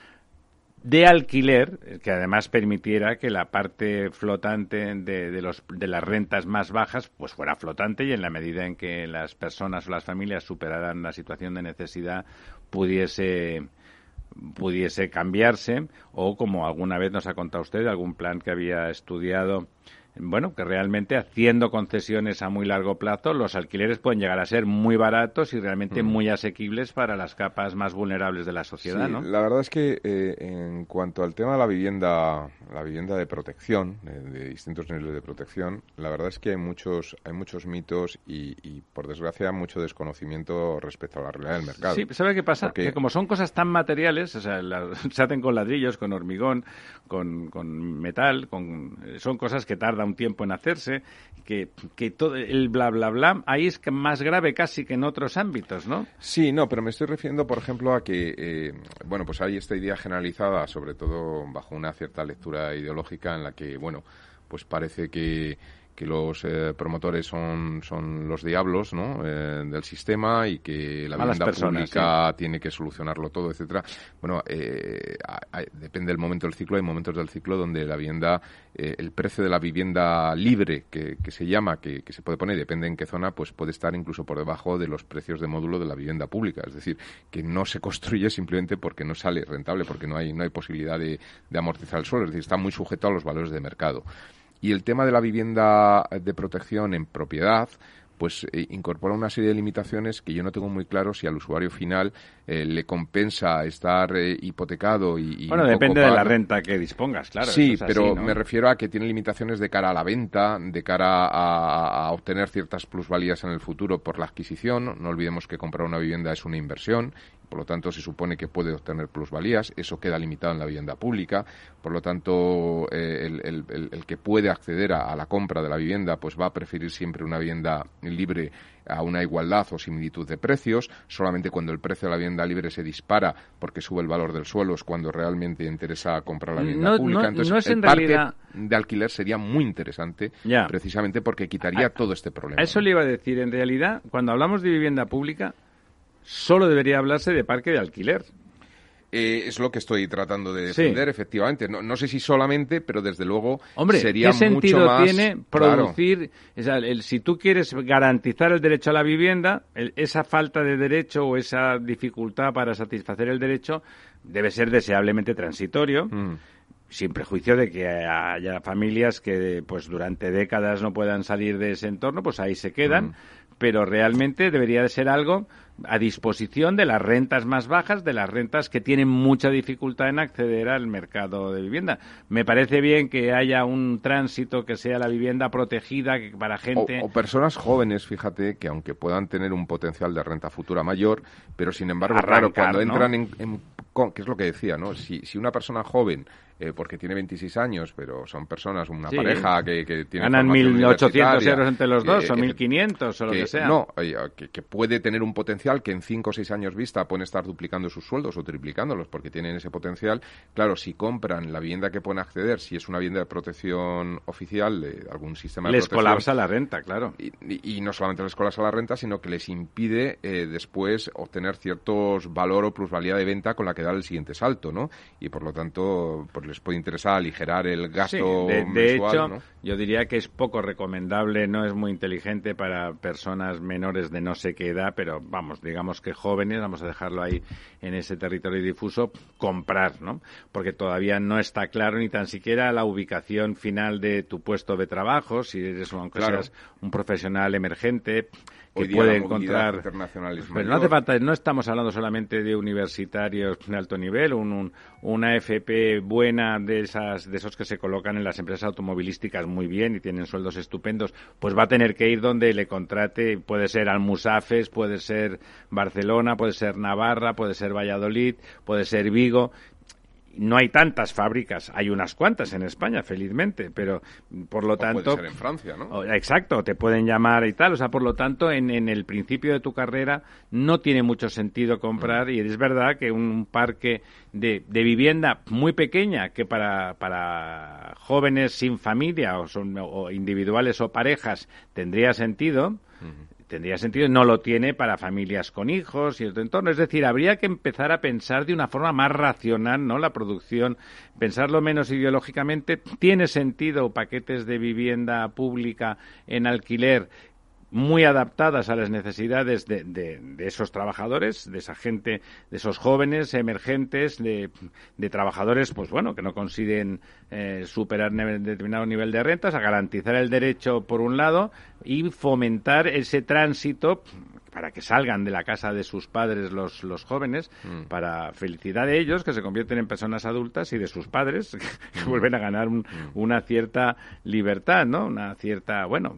de alquiler, que además permitiera que la parte flotante de, de, los, de las rentas más bajas pues fuera flotante y en la medida en que las personas o las familias superaran la situación de necesidad pudiese pudiese cambiarse. O como alguna vez nos ha contado usted algún plan que había estudiado bueno, que realmente haciendo concesiones a muy largo plazo, los alquileres pueden llegar a ser muy baratos y realmente mm. muy asequibles para las capas más vulnerables de la sociedad, ¿no? La verdad es que eh, en cuanto al tema de la vivienda, la vivienda de protección, de, distintos niveles de protección, la verdad es que hay muchos, hay muchos mitos y, por desgracia mucho desconocimiento respecto a la realidad del mercado. Sí, ¿sabe qué pasa? Que como son cosas tan materiales, o sea, se hacen con ladrillos, con hormigón, con, con metal, con, son cosas que tardan un tiempo en hacerse, que, que todo el bla bla bla ahí es más grave casi que en otros ámbitos, ¿no? Sí, no, pero me estoy refiriendo, por ejemplo, a que, eh, bueno, pues hay esta idea generalizada, sobre todo bajo una cierta lectura ideológica en la que, bueno, pues parece que que los eh, promotores son, son los diablos ¿no? Eh, del sistema y que la vivienda pública tiene que solucionarlo todo, etcétera. Bueno, eh, depende del momento del ciclo. Hay momentos del ciclo donde la vivienda, el precio de la vivienda libre, que, que se llama, que, que, se puede poner, depende en qué zona, pues puede estar incluso por debajo de los precios de módulo de la vivienda pública. Es decir, que no se construye simplemente porque no sale rentable, porque no hay, no hay posibilidad de, de amortizar el suelo. Es decir, está muy sujeto a los valores de mercado. Y el tema de la vivienda de protección en propiedad, pues eh, incorpora una serie de limitaciones que yo no tengo muy claro si al usuario final eh, le compensa estar eh, hipotecado y, bueno depende de la renta que dispongas claro sí pero me refiero a que tiene limitaciones de cara a la venta de cara a, a, obtener ciertas plusvalías en el futuro por la adquisición. No olvidemos que comprar una vivienda es una inversión por lo tanto se supone que puede obtener plusvalías, eso queda limitado en la vivienda pública, por lo tanto eh, el, que puede acceder a, la compra de la vivienda pues va a preferir siempre una vivienda libre a una igualdad o similitud de precios, solamente cuando el precio de la vivienda libre se dispara porque sube el valor del suelo es cuando realmente interesa comprar la vivienda pública. Entonces, el parque de alquiler sería muy interesante precisamente porque quitaría todo este problema. Eso le iba a decir, en realidad, cuando hablamos de vivienda pública, solo debería hablarse de parque de alquiler. Eh, es lo que estoy tratando de defender, efectivamente. No, no, sé si solamente, pero desde luego Hombre, sería ¿qué sentido mucho más, tiene producir, si tú quieres garantizar el derecho a la vivienda, esa falta de derecho o esa dificultad para satisfacer el derecho debe ser deseablemente transitorio. Mm. sin prejuicio de que haya familias que pues durante décadas no puedan salir de ese entorno, pues ahí se quedan, mm. pero realmente debería de ser algo a disposición de las rentas más bajas, de las rentas que tienen mucha dificultad en acceder al mercado de vivienda. Me parece bien que haya un tránsito que sea la vivienda protegida para gente. O, personas jóvenes, fíjate, que aunque puedan tener un potencial de renta futura mayor, pero sin embargo, claro, cuando entran en, en, ¿Qué es lo que decía, ¿no? Si, si una persona joven eh, porque tiene 26 años, pero son personas, una pareja que, que tiene Ganan 1.800 euros entre los dos, o 1.500 o lo que sea. No, que, puede tener un potencial que en cinco o seis años vista pueden estar duplicando sus sueldos o triplicándolos porque tienen ese potencial, claro, si compran la vivienda que pueden acceder, si es una vivienda de protección oficial de algún sistema de les protección... colapsa la renta, claro. Y, no solamente les colapsa la renta, sino que les impide eh, después obtener ciertos valor o plusvalía de venta con la que dar el siguiente salto, ¿no? Y por lo tanto, pues les puede interesar aligerar el gasto de, mensual, hecho, ¿no? yo diría que es poco recomendable, no es muy inteligente para personas menores de no sé qué edad, pero vamos, digamos que jóvenes, vamos a dejarlo ahí en ese territorio difuso, comprar, ¿no? Porque todavía no está claro ni tan siquiera la ubicación final de tu puesto de trabajo, si eres aunque seas un profesional emergente que día puede encontrar internacional pero no hace falta no estamos hablando solamente de universitarios de alto nivel un, un- una FP buena de esas de esos que se colocan en las empresas automovilísticas muy bien y tienen sueldos estupendos pues va a tener que ir donde le contrate puede ser Almusafes puede ser Barcelona puede ser Navarra puede ser Valladolid puede ser Vigo no hay tantas fábricas, hay unas cuantas en España, felizmente, pero por lo O puede tanto... ser en Francia, ¿no? o- Exacto, te pueden llamar y tal. O sea, por lo tanto, en, en el principio de tu carrera no tiene mucho sentido comprar y es verdad que un parque de, de vivienda muy pequeña que para, para jóvenes sin familia o, son, o individuales o parejas tendría sentido. Tendría sentido, no lo tiene para familias con hijos y otro entorno. Es decir, habría que empezar a pensar de una forma más racional, ¿no? La producción, pensarlo menos ideológicamente. ¿Tiene sentido paquetes de vivienda pública en alquiler muy adaptadas a las necesidades de, de- de esos trabajadores, de esa gente, de esos jóvenes emergentes, de, de trabajadores, pues bueno, que no consiguen eh, superar determinado nivel de rentas, a garantizar el derecho por un lado y fomentar ese tránsito para que salgan de la casa de sus padres los, los jóvenes, Mm. para felicidad de ellos, que se convierten en personas adultas, y de sus padres, que vuelven a ganar un- una cierta libertad, ¿no? Una cierta, bueno,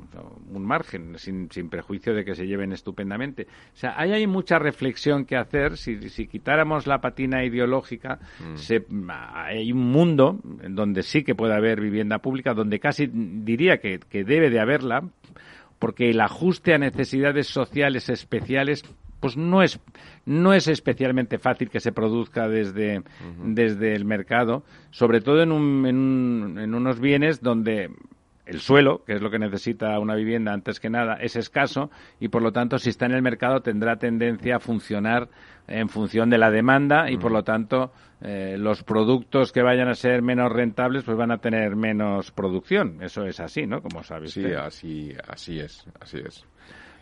un margen, sin, sin prejuicio de que se lleven estupendamente. O sea, ahí hay mucha reflexión que hacer. Si, si quitáramos la patina ideológica, se- hay un mundo en donde sí que puede haber vivienda pública, donde casi diría que, que debe de haberla, porque el ajuste a necesidades sociales especiales pues no es no es especialmente fácil que se produzca desde, desde el mercado, sobre todo en, un- en, un- en unos bienes donde el suelo, que es lo que necesita una vivienda antes que nada, es escaso y por lo tanto si está en el mercado tendrá tendencia a funcionar en función de la demanda y por lo tanto eh, los productos que vayan a ser menos rentables pues van a tener menos producción. Eso es así, ¿no? Como sabes. Sí, así, así es, así es.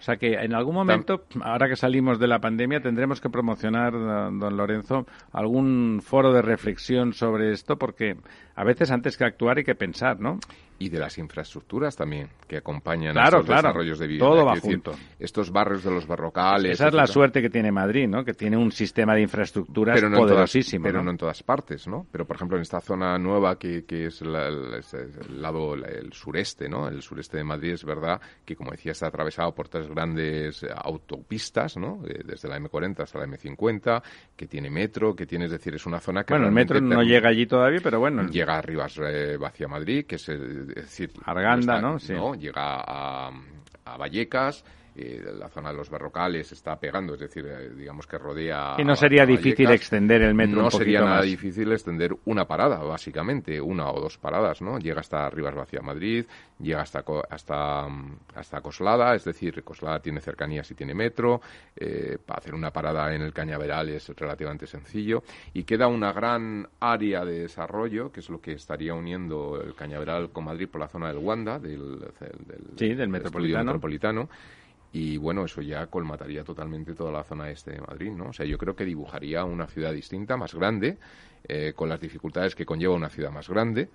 O sea que en algún momento, ahora que salimos de la pandemia, tendremos que promocionar, don Lorenzo, algún foro de reflexión sobre esto, porque a veces antes que actuar hay que pensar, ¿no? Y de las infraestructuras también, que acompañan Claro, a estos claro. desarrollos de vivienda. Todo va decir, junto. Estos barrios de los barrocales... Esa es la etcétera. suerte que tiene Madrid, ¿no? Que tiene un sistema de infraestructuras pero no en todas, poderosísimo. pero ¿no? no en todas partes, ¿no? Pero por ejemplo en esta zona nueva que, que es, la- el, lado la- el sureste, ¿no? El sureste de Madrid es verdad que como decía está atravesado por tres grandes autopistas, ¿no? Eh, Desde la M40 hasta la M50, que tiene metro, que tiene, es decir, es una zona que Bueno, el metro no llega allí todavía, pero bueno. llega a Rivas eh, hacia Madrid, que es, eh, es decir, Arganda, está- ¿no? Sí. Llega a, a Vallecas. Eh, la zona de los barrocales está pegando, es decir, eh, digamos que rodea. Y no sería a difícil Vallecas. extender el metro No un sería nada más. difícil extender una parada, básicamente, una o dos paradas, ¿no? Llega hasta Rivas hacia Madrid, llega hasta hasta mm, hasta Coslada, es decir, Coslada tiene cercanías y tiene metro. eh, para hacer una parada en el Cañaveral es relativamente sencillo y queda una gran área de desarrollo que es lo que estaría uniendo el Cañaveral con Madrid por la zona del Wanda, del, del, Sí, del metropolitano. Y bueno, eso ya colmataría totalmente toda la zona este de Madrid, ¿no? O sea, yo creo que dibujaría una ciudad distinta, más grande, eh, con las dificultades que conlleva una ciudad más grande,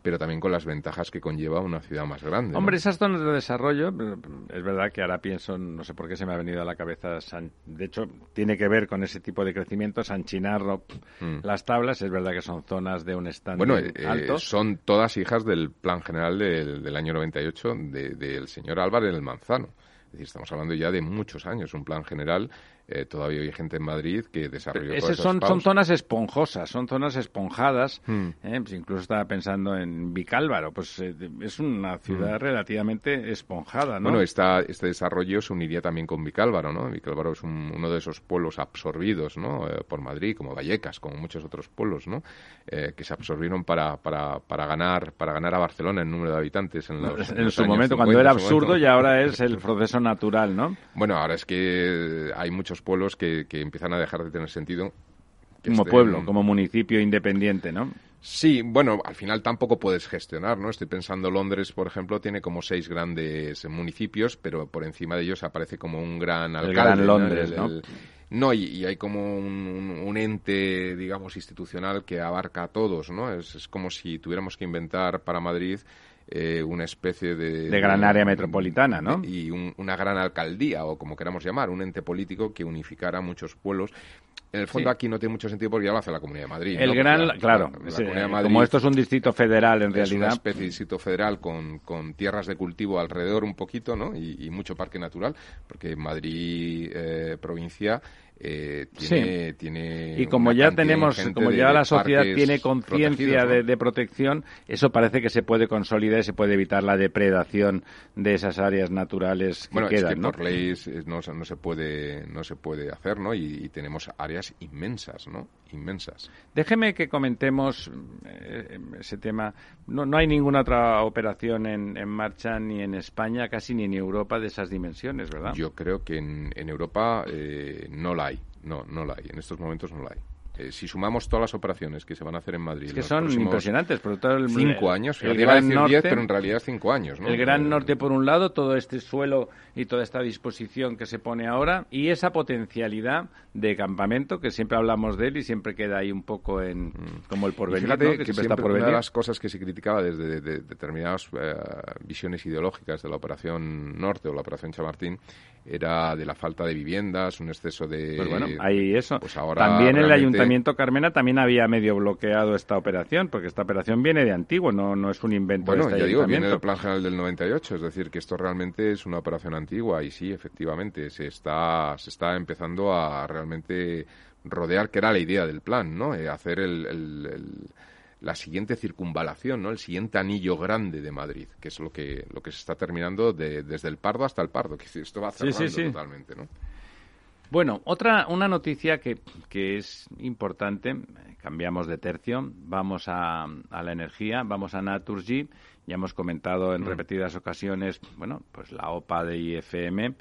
pero también con las ventajas que conlleva una ciudad más grande. ¿no? Hombre, esas zonas de desarrollo, eh, es verdad que ahora pienso, no sé por qué se me ha venido a la cabeza, san- de hecho, tiene que ver con ese tipo de crecimiento, sanchinarlo, Mm. las tablas, es verdad que son zonas de un estándar Bueno, eh, eh, alto. son todas hijas del plan general del, del año 98 de- del señor Álvarez del Manzano. Estamos hablando ya de muchos años, un plan general eh, todavía hay gente en Madrid que desarrolló Esas son, son zonas esponjosas, son zonas esponjadas. Hmm. ¿eh? Pues incluso estaba pensando en Vicálvaro, pues eh, es una ciudad hmm. relativamente esponjada, ¿no? Bueno, esta, este desarrollo se uniría también con Vicálvaro, ¿no? Vicálvaro es uno de esos pueblos absorbidos, ¿no? por Madrid, como Vallecas, como muchos otros pueblos, ¿no? que se absorbieron para, para, para, ganar para ganar a Barcelona en número de habitantes en, los, en, su momento, cuando era absurdo y ahora es el proceso natural, ¿no? Bueno, ahora es que hay muchos pueblos que, empiezan a dejar de tener sentido. Como pueblo, como municipio independiente, ¿no? Sí, bueno, al final tampoco puedes gestionar, ¿no? Estoy pensando Londres, por ejemplo, tiene como seis grandes municipios, pero por encima de ellos aparece como un gran alcalde. El gran Londres, ¿no? no, y, hay como un, ente, digamos, institucional que abarca a todos, ¿no? Es, es como si tuviéramos que inventar para Madrid eh, una especie de... De gran área metropolitana, ¿no? y una gran alcaldía, o como queramos llamar, un ente político que unificara muchos pueblos. En el fondo aquí no tiene mucho sentido porque ya lo hace la Comunidad de Madrid. El gran, claro, como esto es un distrito federal en realidad. Es una especie de distrito federal con, con tierras de cultivo alrededor un poquito, ¿no? Y, mucho parque natural, porque Madrid eh, provincia eh, tiene, y como ya tenemos como ya la sociedad tiene conciencia de, protección eso parece que se puede consolidar y se puede evitar la depredación de esas áreas naturales que bueno, quedan es que por ley no, no, se puede no se puede hacer no y, tenemos áreas inmensas no inmensas. Déjeme que comentemos eh, ese tema. No, no hay ninguna otra operación en, en, marcha ni en España casi ni en Europa de esas dimensiones verdad yo creo que en, en Europa eh, no la hay. No, no la hay. En estos momentos no la hay. Eh, si sumamos todas las operaciones que se van a hacer en Madrid. Es que son impresionantes, por todo el Cinco años, el gran norte, pero en realidad cinco años. El Gran Norte, por un lado, todo este suelo y toda esta disposición que se pone ahora, y esa potencialidad de campamento, que siempre hablamos de él y siempre queda ahí un poco en mm. como el porvenir, que, siempre, está por Una de las cosas que se criticaba desde determinadas eh, visiones ideológicas de la Operación Norte o la Operación Chamartín era de la falta de viviendas, un exceso de... Pues bueno, hay eso. Pues ahora también el Ayuntamiento Carmena también había medio bloqueado esta operación, porque esta operación viene de antiguo, no, no es un invento bueno, de este ya digo, viene del Plan General del 98, es decir, que esto realmente es una operación antigua y sí, efectivamente, se está, se está empezando a realmente rodear, que era la idea del plan, ¿no? Eh, hacer el la siguiente circunvalación, ¿no? El siguiente anillo grande de Madrid, que es lo que lo que se está terminando desde el Pardo hasta el Pardo, que esto va cerrando totalmente, ¿no? Bueno, otra una noticia que, que es importante, cambiamos de tercio, vamos a, a la energía, vamos a Naturgy, ya hemos comentado en mm. repetidas ocasiones, bueno, pues la OPA de IFM,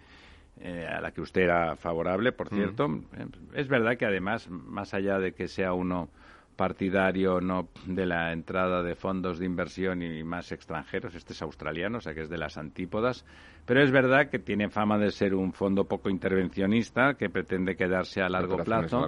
eh, a la que usted era favorable, por mm. cierto. Eh, es verdad que además, más allá de que sea uno partidario no de la entrada de fondos de inversión y más extranjeros, este es australiano, o sea que es de las antípodas, pero es verdad que tiene fama de ser un fondo poco intervencionista, que pretende quedarse a largo, plazo,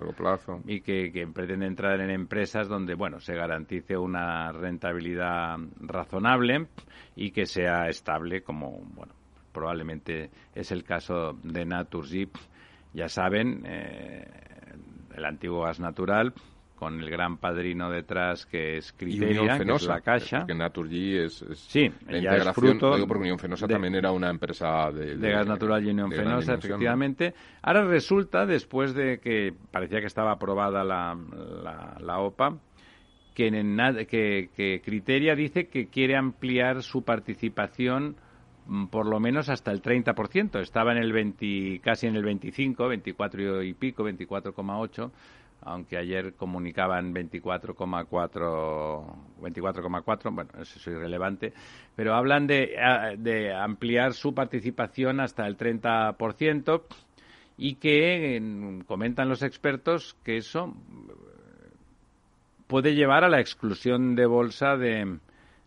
y que, pretende entrar en empresas donde, bueno, se garantice una rentabilidad razonable y que sea estable, como, bueno, probablemente es el caso de Naturgy. Ya saben, eh, el antiguo gas natural, con el gran padrino detrás que es Criteria, que es la Caixa. Porque Naturgy es, sí, la integración, es fruto porque Unión Fenosa también era una empresa de, de, gas natural y Unión Fenosa, efectivamente. Ahora resulta, después de que parecía que estaba aprobada la, la, OPA, que, en, que, que Criteria dice que quiere ampliar su participación mm, por lo menos hasta el 30%. Estaba en el 20, casi en el 25, 24 y pico, 24,8 aunque ayer comunicaban 24,4, 24,4, bueno, eso es irrelevante, pero hablan de, de ampliar su participación hasta el 30% y que comentan los expertos que eso puede llevar a la exclusión de bolsa de,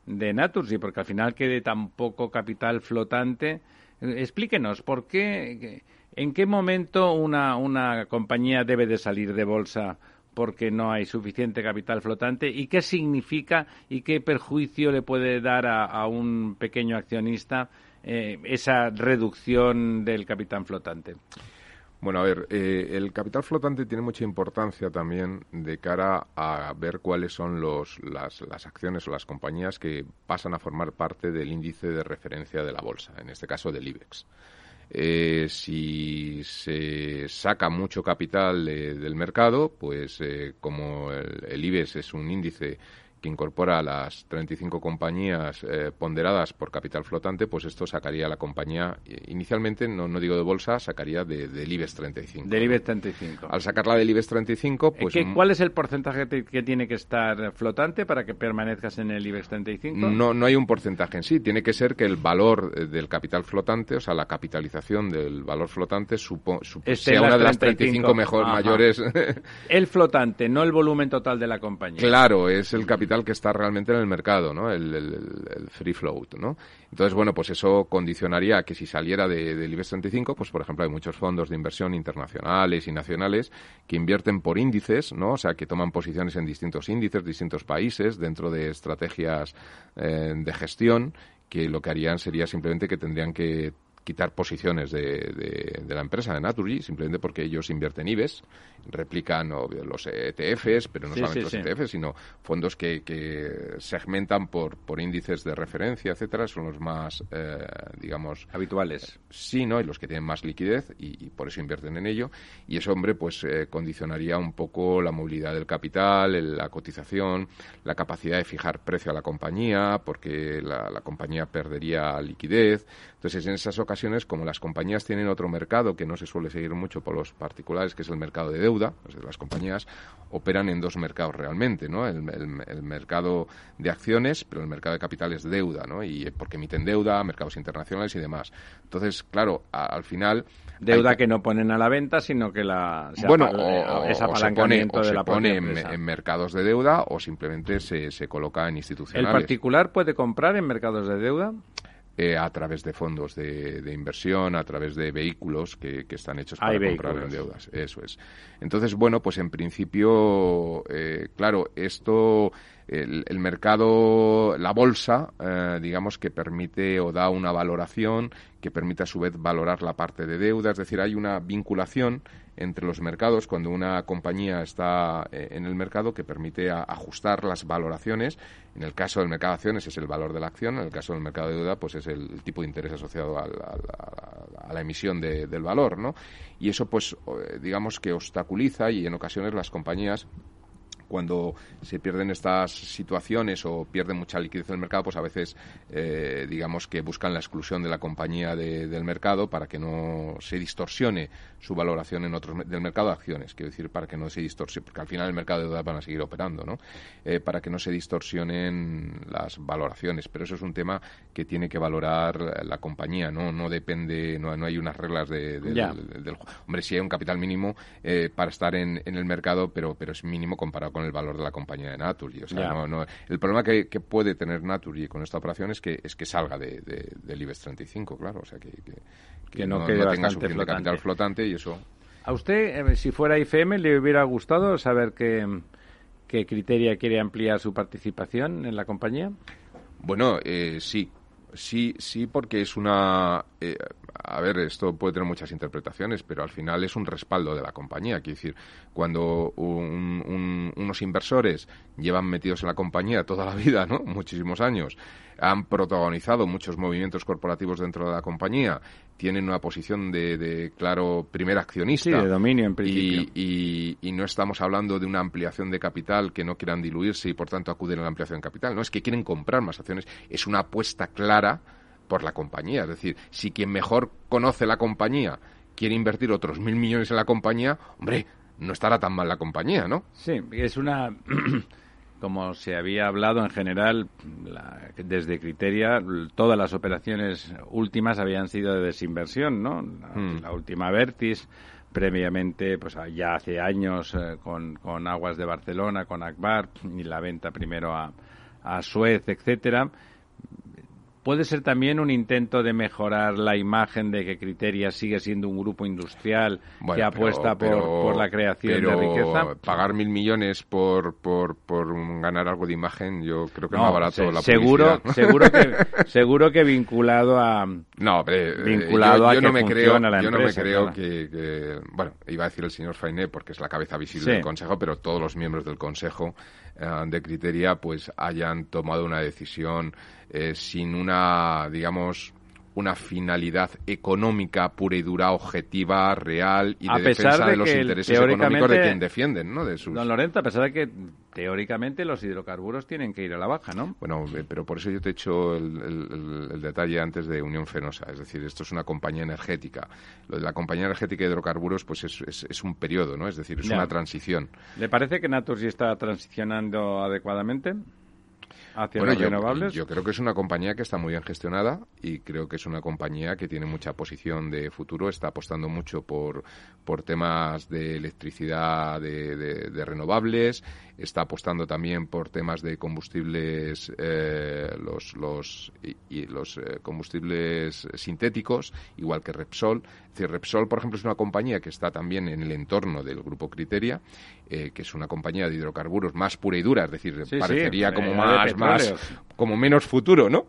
de Naturgy, porque al final quede tan poco capital flotante. Explíquenos, ¿por qué? ¿En qué momento una, una compañía debe de salir de bolsa porque no hay suficiente capital flotante y qué significa y qué perjuicio le puede dar a, un pequeño accionista eh, esa reducción del capital flotante. Bueno, a ver, eh, el capital flotante tiene mucha importancia también de cara a ver cuáles son los, las, las, acciones o las compañías que pasan a formar parte del índice de referencia de la bolsa, en este caso del IBEX. Eh, si se saca mucho capital del mercado, pues eh, como el, el IBEX es un índice que incorpora a las 35 compañías eh, ponderadas por capital flotante, pues esto sacaría la compañía, eh, inicialmente, no, no digo de bolsa, sacaría de, del IBEX 35. Del IBEX 35. Al sacarla del IBEX 35, pues... ¿Qué, ¿Cuál es el porcentaje que tiene que estar flotante para que permanezcas en el IBEX 35? No, no hay un porcentaje en sí, tiene que ser que el valor eh, del capital flotante, o sea, la capitalización del valor flotante, supo, sea una de las 35 mejor, mayores... el flotante, no el volumen total de la compañía. Claro, es el capital que está realmente en el mercado, ¿no? El, free float, ¿no? Entonces, bueno, pues eso condicionaría que si saliera del de IBEX 35, pues por ejemplo hay muchos fondos de inversión internacionales y nacionales que invierten por índices, ¿no? O sea, que toman posiciones en distintos índices, distintos países, dentro de estrategias eh, de gestión que lo que harían sería simplemente que tendrían que quitar posiciones de, de, la empresa de Naturgy, simplemente porque ellos invierten IBEX, replican los ETFs, pero no solamente los ETFs, sino fondos que, que, segmentan por, por índices de referencia, etcétera, son los más, eh, digamos... Habituales. sí, ¿no? Y los que tienen más liquidez y, por eso invierten en ello. Y eso, hombre, pues eh, condicionaría un poco la movilidad del capital, la cotización, la capacidad de fijar precio a la compañía, porque la, la compañía perdería liquidez. Entonces, en esas ocasiones como las compañías tienen otro mercado que no se suele seguir mucho por los particulares, que es el mercado de deuda, pues las compañías operan en dos mercados realmente, ¿no? El, mercado de acciones, pero el mercado de capitales de deuda, ¿no? Y porque emiten deuda, mercados internacionales y demás. Entonces, claro, al final... Deuda que no ponen a la venta, sino que la... bueno, o, es apalancamiento se pone, en, mercados de deuda o simplemente se, se coloca en institucionales. ¿El particular puede comprar en mercados de deuda? Eh, a través de fondos de, inversión, a través de vehículos que, están hechos para comprar en deudas. Eso es. Entonces, bueno, pues en principio, eh, claro, esto, el, mercado, la bolsa, eh, digamos que permite o da una valoración que permite a su vez valorar la parte de deuda, es decir, hay una vinculación entre los mercados cuando una compañía está eh, en el mercado que permite ajustar las valoraciones. En el caso del mercado de acciones es el valor de la acción, en el caso del mercado de deuda pues es el, tipo de interés asociado a, la emisión del valor, ¿no? Y eso pues digamos que obstaculiza y en ocasiones las compañías cuando se pierden estas situaciones o pierden mucha liquidez en el mercado, pues a veces, eh, digamos que buscan la exclusión de la compañía del mercado para que no se distorsione su valoración en otros del mercado de acciones, quiero decir, para que no se distorsione, porque al final el mercado de deuda van a seguir operando, ¿no? Eh, para que no se distorsionen las valoraciones, pero eso es un tema que tiene que valorar la compañía, no no depende, no, no hay unas reglas de, del, del, hombre, si hay un capital mínimo eh, para estar en, en el mercado, pero pero es mínimo comparado con con el valor de la compañía de Naturgy. O sea, no, el problema que, puede tener Naturgy con esta operación es que, es que salga de, del IBEX 35, claro. O sea, que, que, no, tenga suficiente capital flotante y eso... ¿A usted, eh, si fuera IFM, le hubiera gustado saber que, que Criteria quiere ampliar su participación en la compañía? Bueno, eh, sí, Sí, sí, porque es una. Eh, a ver, esto puede tener muchas interpretaciones, pero al final es un respaldo de la compañía. Quiero decir, cuando unos inversores llevan metidos en la compañía toda la vida, ¿no? Muchísimos años, han protagonizado muchos movimientos corporativos dentro de la compañía, tienen una posición de, claro, primer accionista. de dominio en principio. Y, no estamos hablando de una ampliación de capital que no quieran diluirse y por tanto acuden a la ampliación de capital. No, es que quieren comprar más acciones. Es una apuesta clara por la compañía. Es decir, si quien mejor conoce la compañía quiere invertir otros mil millones en la compañía, hombre, no estará tan mal la compañía, ¿no? Sí, es una como se había hablado en general, desde Criteria, todas las operaciones últimas habían sido de desinversión, ¿no? La, hmm. última Vertis, previamente, pues ya hace años, eh, con, con, Aguas de Barcelona, con Akbar, y la venta primero a, a Suez, etcétera puede ser también un intento de mejorar la imagen de que Criteria sigue siendo un grupo industrial que apuesta por, la creación de riqueza. Pagar mil millones por, por, por ganar algo de imagen, yo creo que no, más barato la seguro, Seguro que, seguro que vinculado a. No, pero, vinculado yo, no me creo, yo no me creo que, Bueno, iba a decir el señor Fainé porque es la cabeza visible del Consejo, pero todos los miembros del Consejo eh, de Criteria pues hayan tomado una decisión eh, sin una, digamos, una finalidad económica pura y dura, objetiva, real y de defensa de, los intereses económicos de quien defienden, ¿no? De Don Lorenzo, a pesar de que teóricamente los hidrocarburos tienen que ir a la baja, ¿no? Bueno, eh, pero por eso yo te he hecho el, detalle antes de Unión Fenosa. Es decir, esto es una compañía energética. Lo de la compañía energética de hidrocarburos, pues es, es, un periodo, ¿no? Es decir, es una transición. ¿Le parece que Naturgy está transicionando adecuadamente? Bueno, yo, Yo creo que es una compañía que está muy bien gestionada y creo que es una compañía que tiene mucha posición de futuro, está apostando mucho por, por temas de electricidad de, renovables, está apostando también por temas de combustibles, eh, los, los, y, los eh, combustibles sintéticos, igual que Repsol. Es decir, Repsol, por ejemplo, es una compañía que está también en el entorno del grupo Criteria, eh, que es una compañía de hidrocarburos más pura y dura, es decir, parecería como más como menos futuro, ¿no?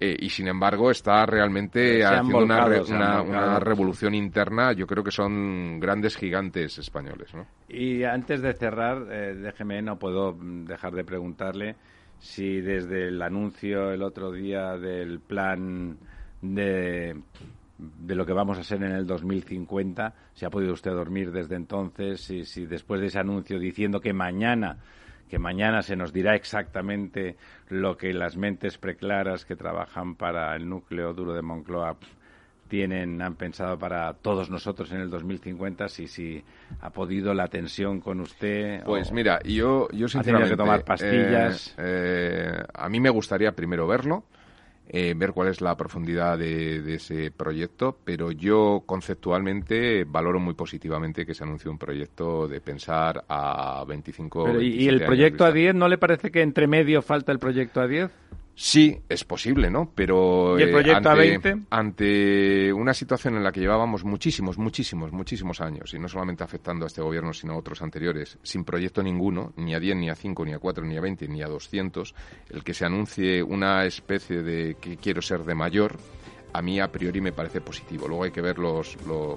Eh, y sin embargo está realmente haciendo una, revolución interna. Yo creo que son grandes gigantes españoles, ¿no? Y antes de cerrar, eh, déjeme, no puedo dejar de preguntarle si desde el anuncio el otro día del plan de de lo que vamos a ser en el 2050, si ha podido usted dormir desde entonces, y si después de ese anuncio diciendo que mañana que mañana se nos dirá exactamente lo que las mentes preclaras que trabajan para el núcleo duro de Moncloa tienen, han pensado para todos nosotros en el 2050, si, si ha podido la tensión con usted. Pues mira, yo, yo sinceramente... que tomar pastillas. Eh, eh, a mí me gustaría primero verlo eh, ver cuál es la profundidad de, ese proyecto, pero yo conceptualmente valoro muy positivamente que se anuncie un proyecto de pensar a 25 ¿Y el proyecto a 10 no le parece que entre medio falta el proyecto a 10? Sí, es posible, ¿no? Pero ¿Y el proyecto ante, A20? ante una situación en la que llevábamos muchísimos, muchísimos, muchísimos años, y no solamente afectando a este gobierno, sino a otros anteriores, sin proyecto ninguno, ni a 10, ni a 5, ni a 4, ni a 20, ni a 200, el que se anuncie una especie de que quiero ser de mayor, a mí a priori me parece positivo. Luego hay que ver los,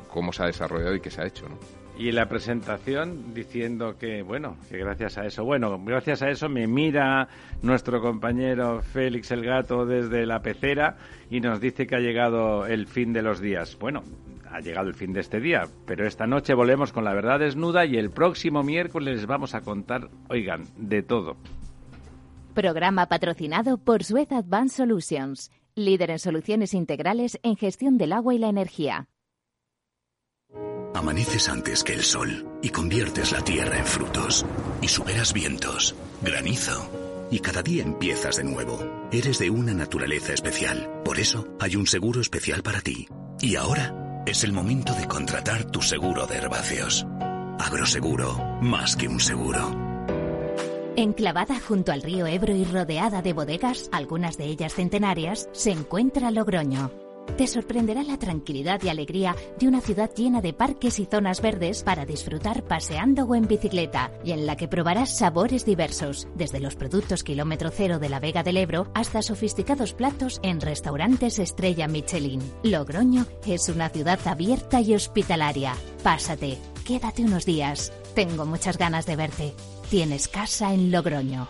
cómo se ha desarrollado y qué se ha hecho, ¿no? Y la presentación diciendo que, bueno, que gracias a eso, bueno, gracias a eso me mira nuestro compañero Félix el Gato desde la pecera y nos dice que ha llegado el fin de los días. Bueno, ha llegado el fin de este día, pero esta noche volvemos con la verdad desnuda y el próximo miércoles les vamos a contar, oigan, de todo. Programa patrocinado por Suez Advanced Solutions, líder en soluciones integrales en gestión del agua y la energía. Amaneces antes que el sol y conviertes la tierra en frutos. Y superas vientos, granizo. Y cada día empiezas de nuevo. Eres de una naturaleza especial. Por eso hay un seguro especial para ti. Y ahora es el momento de contratar tu seguro de herbáceos. Agroseguro, más que un seguro. Enclavada junto al río Ebro y rodeada de bodegas, algunas de ellas centenarias, se encuentra Logroño te sorprenderá la tranquilidad y alegría de una ciudad llena de parques y zonas verdes para disfrutar paseando o en bicicleta y en la que probarás sabores diversos, desde los productos kilómetro cero de la Vega del Ebro hasta sofisticados platos en restaurantes estrella Michelin. Logroño es una ciudad abierta y hospitalaria. Pásate, quédate unos días. Tengo muchas ganas de verte. Tienes casa en Logroño.